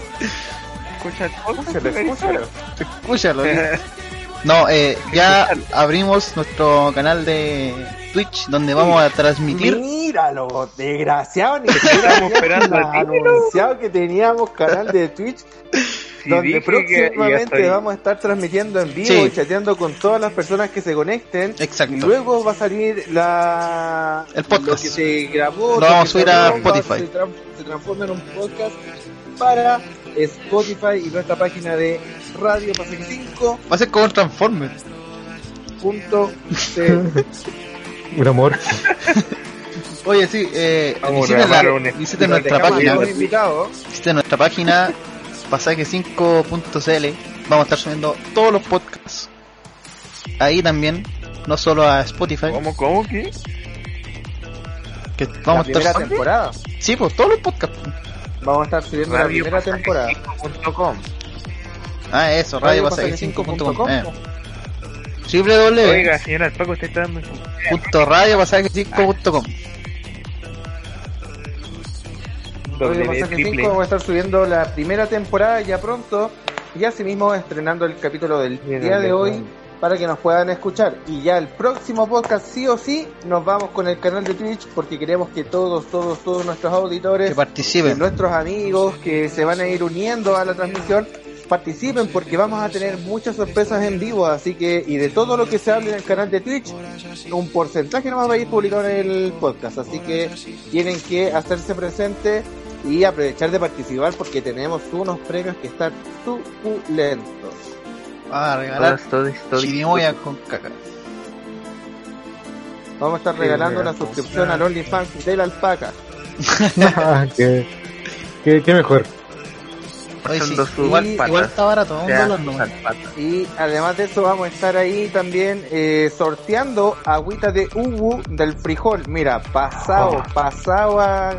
Escucha el podcast. Escúchalo, escúchalo. Escúchalo. No, eh, ya abrimos nuestro canal de Twitch donde vamos a transmitir. Míralo, desgraciado, ni Estamos siquiera esperando anunciado que teníamos canal de Twitch Sí, donde que próximamente vamos a estar transmitiendo en vivo Sí. y chateando con todas las personas que se conecten. Exacto. Y luego va a salir la El podcast. Lo que se grabó. Lo lo vamos a subir a Spotify. Se, se transforma en un podcast para Spotify y nuestra página de Radio Pasaje 5. Va a ser como un Transformer. Punto C. Un amor. Oye, sí, eh, visiten, la- un- visiten nuestra página. Visiten nuestra página pasaje5.cl, vamos a estar subiendo todos los podcasts. Ahí también, no solo a Spotify. ¿Cómo, cómo, qué? Que vamos ¿La a estar temporada? Sí, pues todos los podcasts. Vamos a estar subiendo Radio la primera temporada. Ah, eso, radiopasaje5.com. Radio Triple eh. Oiga, señora, el Paco está dando. Punto radio, pasaje5.com. Radio Constante 5 vamos a estar subiendo la primera temporada ya pronto y asimismo estrenando el capítulo del Bien, día de hoy para que nos puedan escuchar. Y ya el próximo podcast, sí o sí, nos vamos con el canal de Twitch porque queremos que todos, todos, todos nuestros auditores, que participen, nuestros amigos que se van a ir uniendo a la transmisión, participen porque vamos a tener muchas sorpresas en vivo. Así que, y de todo lo que se hable en el canal de Twitch, un porcentaje nomás va a ir publicado en el podcast. Así que tienen que hacerse presente y aprovechar de participar porque tenemos unos premios que están suculentos Vamos a regalar chirimoya con caca. vamos a estar regalando una suscripción al OnlyFans de la alpaca qué, qué, qué mejor. Oye, sí, igual, igual está barato, un dólar. Y además de eso vamos a estar ahí también eh, sorteando agüita de ubu del frijol. Mira, pasado, pasado a...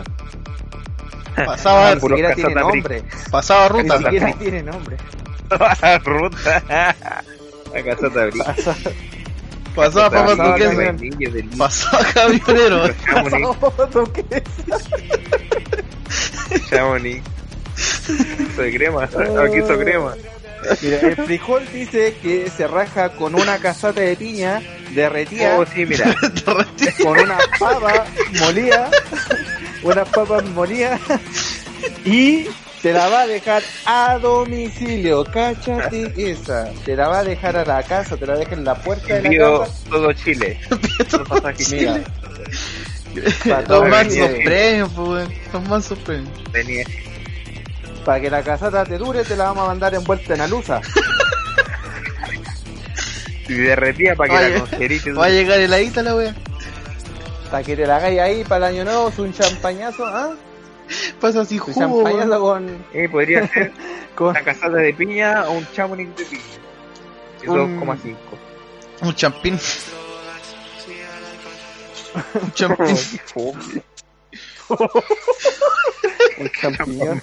Pasado a, Ni puro siquiera tiene casata nombre. pasado a Ni ruta. siquiera tiene nombre. Ruta. La casota abril. Pasado a papas Pasado a duquesas. camión. Vainilla, del- Pasado a camionero. Chamonix, Pasado ¿qué? Chamonix. Soy crema. Aquí soy crema. Mira, el frijol dice que se raja con una casata de piña derretida Oh, sí, mira. con una papa molida, unas papas molidas y te la va a dejar a domicilio. Cáchate esa. Te la va a dejar a la casa, te la deja en la puerta de la casa. todo Chile. Todo Mira. Chile. Para, todo Los Venía mansos de- premios, pues, weón. los mansos premios. Para que la casata te dure, te la vamos a mandar envuelta en alusa. Y derretía para que Oye, la congerite. Va a llegar heladita la wea. Para que te la hagáis ahí para el año nuevo, es un champañazo, ¿ah? Pasa así Un jugo, champañazo con, Eh, podría ser con una casata de piña o un chamonix de piña. Es Un- 2,5. Un champín. Un champín. un champiñón.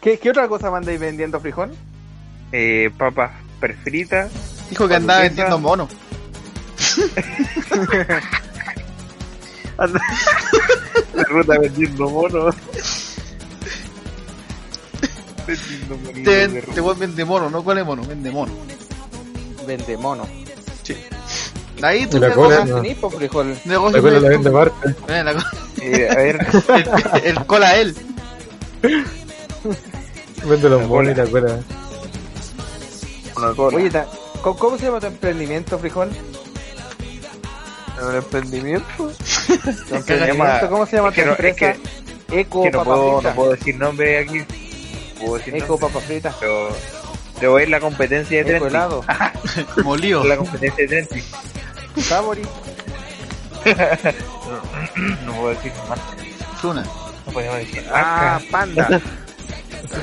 ¿Qué, ¿Qué otra cosa mandáis vendiendo, frijón? eh, papas perfritas. Dijo que andaba vendiendo monos. La ruta vendiendo monos. vendiendo monitos Te, de te voy vende mono, no cuál es mono, vende mono. Vende mono. Ahí tú la ¿Qué cola, no. tenís, po, frijol? negocio La cola la de- vende aparte. Eh, la Eh, a ver, el, el cola él. Vende los monos y la cola. Oye, ta- ¿cómo, cómo se llama tu emprendimiento, frijol? Un emprendimiento. ¿Tu se llama- ¿Cómo se llama es tu que no- es empresa? Eco Que no Papa puedo, Frita. no puedo decir nombre aquí. Puedo decir Eco nombre, Papa Frita. pero debo ir la competencia de Eco helado. Molido. La competencia de Trenti. Sabori. No puedo decir más. Zuna. No podemos decir. Ah, panda.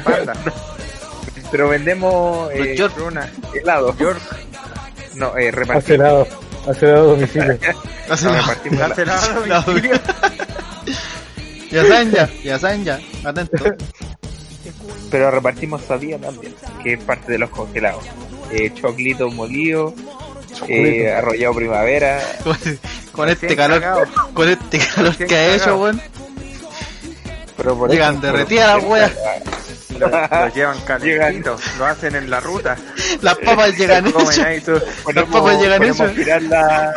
Panda. Pero vendemos eh, York. una helado. York. No, eh, Hace Hace a domicilio. Hace la- la- ya saben ya, ya saben ya, atento. pero repartimos sabía también, que es parte de los congelados. Eh, choclito molido, eh, arrollado primavera, Con, con este calor, cagado. con este calor que ha hecho, weón. Llegan derretidas las weas. Lo, lo llevan calentitos, lo hacen en la ruta. Las papas llegan su- Las papas llegan ponemos hechas. a girar la...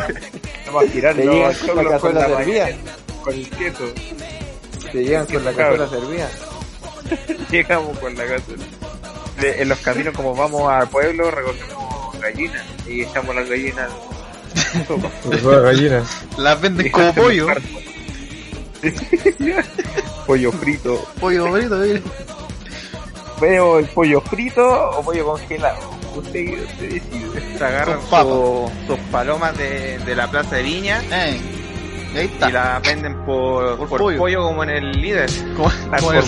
Ponemos a girar Te los llegan con la choclos Con el queso. Te llegan con la cazuela servida. Llegamos con la cazuela. En los caminos como vamos al pueblo recogemos gallinas y echamos las gallinas Por toda gallina. Las venden como pollo. pollo frito Pollo bonito, mire. Veo el pollo frito o pollo congelado usted, usted decide Se agarran su- sus palomas de, de la plaza de Viña Eh, y ahí está. y las venden por, Por por pollo. pollo. como en el líder. Como, como por el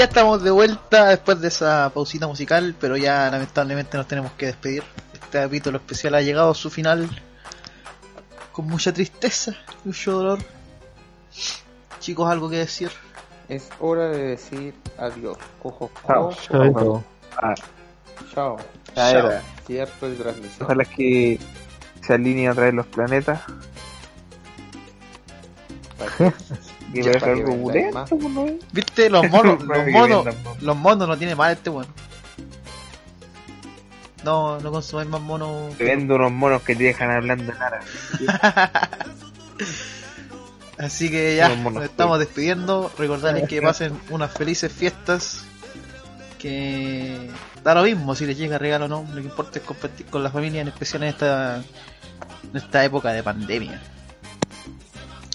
ya estamos de vuelta después de esa pausita musical, pero ya lamentablemente nos tenemos que despedir. Este capítulo especial ha llegado a su final con mucha tristeza, mucho dolor. Chicos, algo que decir. Es hora de decir adiós. Ojo, Chao. chao. Chao. ya Chao. era. Cierto de transmisión. ojalá que se alineen otra vez los planetas y algo bulento más. pues, ¿no? ¿Viste? Los monos, los monos, los monos no tiene mal este bueno. No, no consumáis más monos. te vendo unos monos que te dejan hablando nada Así que ya nos estamos despidiendo. Recordarles que pasen unas felices fiestas. Que da lo mismo si les llega regalo o no. Lo que importa es compartir con la familia, en especial en esta, en esta época de pandemia.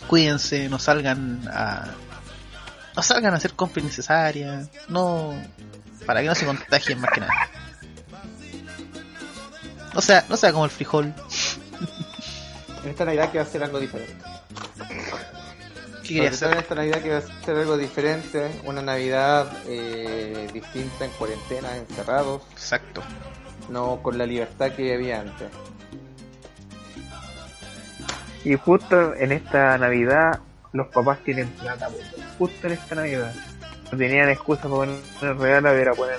Cuídense, no salgan a. No salgan a hacer compras innecesarias. No. Para que no se contagien más que nada. No sea, no sea como el frijol. En esta Navidad que va a ser algo diferente. ¿Qué quería Sobre hacer? en esta Navidad que va a ser algo diferente. Una Navidad eh, distinta en cuarentena, encerrados. Exacto. No con la libertad que había antes. Y justo en esta Navidad los papás tienen plata, po. justo en esta Navidad. No tenían excusa para poner el regalo, era poner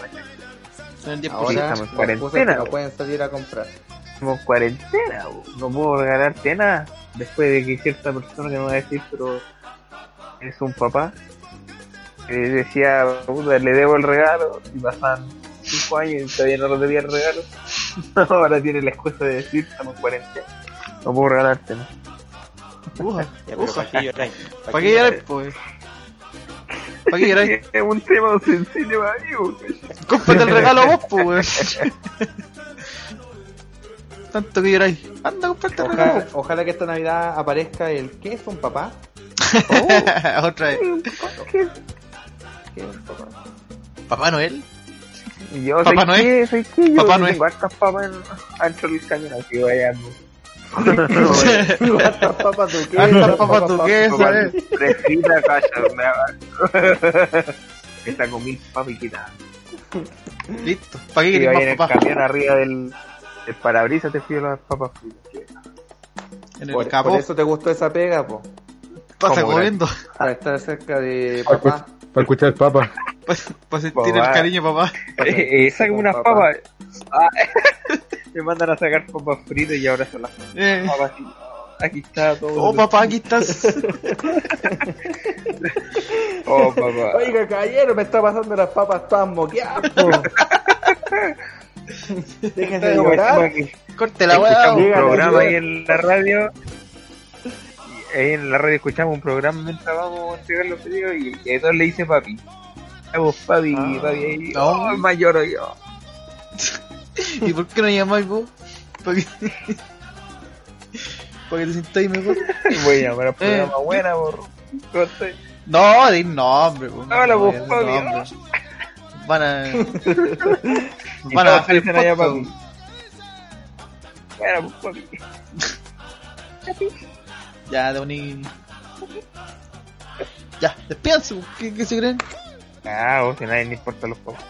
10%. Ahora estamos en la cuarentena, no po. pueden salir a comprar. Estamos en cuarentena, po. no puedo regalarte nada. Después de que cierta persona que no va a decir, pero es un papá, que decía, puta, le debo el regalo, y pasan 5 años y todavía no lo debía el regalo. Ahora tiene la excusa de decir, estamos en cuarentena, no puedo regalarte nada. Uja, Ya, pero. ¿para qué lloráis? ¿Para qué llorar, pues? ¿Para qué llorar? Es un tema sensible para mí, po. Cómprate el regalo vos, pues. Tanto que lloráis. Anda, comprate el regalo. Ojalá, ojalá que esta Navidad aparezca el ¿qué es un papá? Otra vez. ¿Qué es un papá? Papá Noel. Y yo Papá soy Noel. qué, soy qué, yo Papá Noel. tengo hartas papas en, ancho del cañón, así vayando. ¿Cuántas papas tú qué? Hartas papas duquesas, eh. Prefrita, calla, me Está con mil papiquitas. Listo. ¿Para qué querés más el papá? camión arriba del, del parabrisas te fío las papas fritas. En el Por, capó. por eso te gustó esa pega, po. Pasa como comiendo. Para estar cerca de papá. Para escuchar papa. Para sentir Papá. el cariño, papá. Con unas papá. papas. Ah, me mandan a sacar papas fritas y ahora son las Eh. papas. Aquí está todo. Oh, papá, aquí estás. Oh, papá. Oiga, caballero, me está pasando las papas todas moqueadas, po. Déjense de llorar. Corte la escuchamos weá. un programa ahí en la radio. y Ahí en la radio escuchamos un programa mientras vamos a entregar los pedidos y, y le dice papi. Vos, papi, Ah. papi, ahí. No. Oh, mayor yo. ¿Y por qué no llamáis vos? ¿Para que... Para que te sintáis mejor. Voy a llamar al programa Eh. buena, por. Corte. No, di nombre, po. Hola, No, vos, di Fabi. nombre. Van a. Van a bajar el podcast. Bueno, pues, papi. Ya, de uní. Ya, despídense, po. ¿qué, qué se creen? Ah, vos, que a nadie le importa los papás.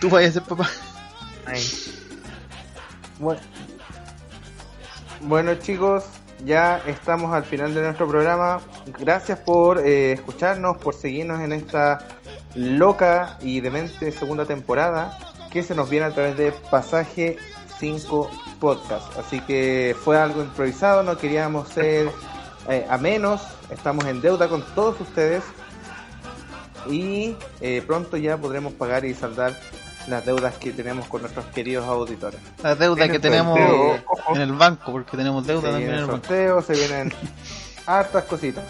Tú vayas a ser papá. Ay. Bueno. Bueno, chicos, ya estamos al final de nuestro programa. Gracias por eh, escucharnos, por seguirnos en esta loca y demente segunda temporada que se nos viene a través de Pasaje 5 Podcast. Así que fue algo improvisado, no queríamos ser eh, a menos, estamos en deuda con todos ustedes y eh, pronto ya podremos pagar y saldar las deudas que tenemos con nuestros queridos auditores. La deuda Tiene que tenemos sorteo, en el banco, porque tenemos Se deuda también en vienen el banco. sorteos, se vienen hartas cositas.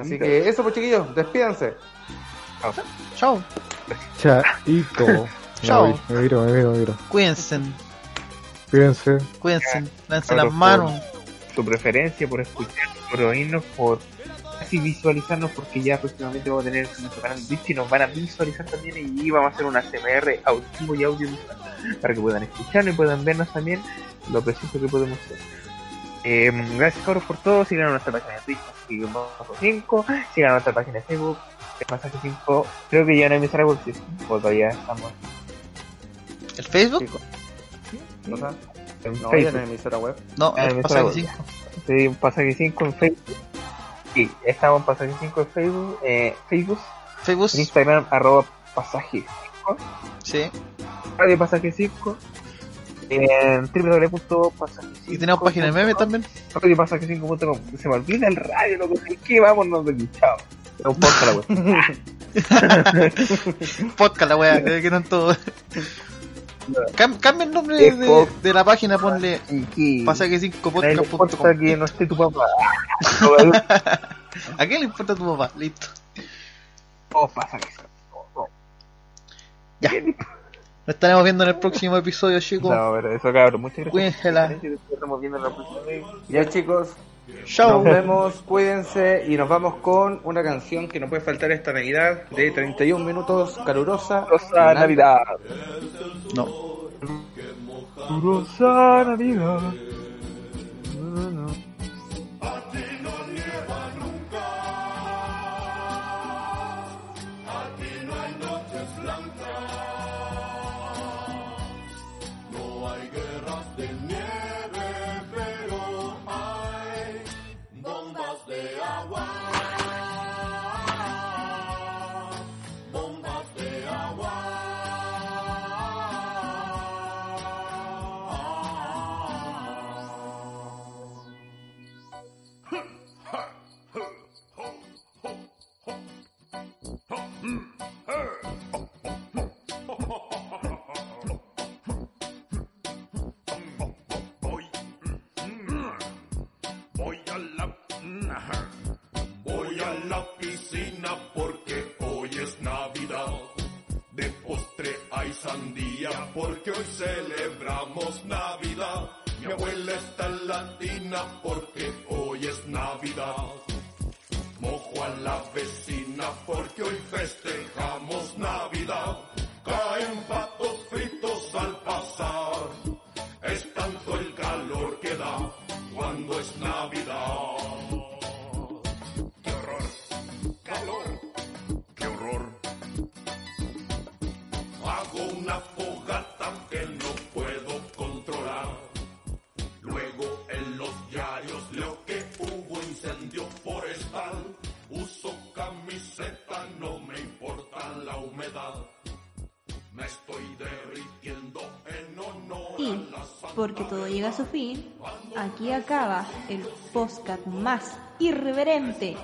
Así que eso pues chiquillos, despídanse. Chao, Chaito. Chao. voy, Me miro, me miro, me miro. cuídense, Cuídense. cuídense, Cabros, las manos. su preferencia por escuchar, por oírnos, por así visualizarnos, porque ya próximamente vamos a tener nuestro canal de Twitch y nos van a visualizar también y vamos a hacer una CMR auditivo y audiovisual para que puedan escucharnos y puedan vernos también lo preciso que podemos ser. Eh, gracias cabros por todo, sigan a nuestra página de Twitch, sigan Paso 5, sigan a nuestra página de Facebook, Pasaje 5, creo que ya no hay sí, o todavía estamos ¿El Facebook? ¿No No, ya Facebook. no es emisora web. No, Ah, el pasaje estaba- 5. Sí, Pasaje 5 en Facebook. Sí, estamos en Pasaje 5 en Facebook. Eh, Facebook, Facebook, en Instagram, arroba Pasaje 5. sí. Radio Pasaje 5. En www.pasaje5. Y tenemos página de meme también. Radio Pasaje 5.com. Se me olvida el radio, loco. ¿sabes ¿Qué? Vámonos de aquí, chao. Es un podcast la web. Podcast, la wea, que que no todo. Cam- cambia el nombre de, la página, ponle Y que. pasaje 5 nadie le importa podcast.com. que no esté tu papá. ¿A qué le importa tu papá? Listo. Eso. Todos. Ya. Nos estaremos viendo en el próximo episodio, chicos. No, pero eso cabrón, muchas gracias. Nos viendo. Ya chicos, Chao. nos vemos, cuídense y nos vamos con una canción que no puede faltar esta Navidad de 31 minutos, calurosa. Rosa Navidad. No. Rosa Navidad. Voy a la piscina porque hoy es Navidad. De postre hay sandía porque hoy celebramos Navidad. Mi abuela está latina porque aquí acaba el podcast más irreverente.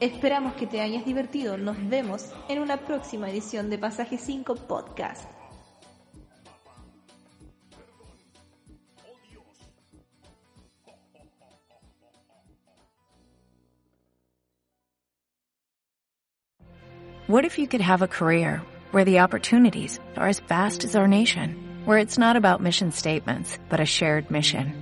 Esperamos que te hayas divertido. Nos vemos en una próxima edición de Pasaje 5 Podcast. What if you could have a career where the opportunities are as vast as our nation, where it's not about mission statements, but a shared mission?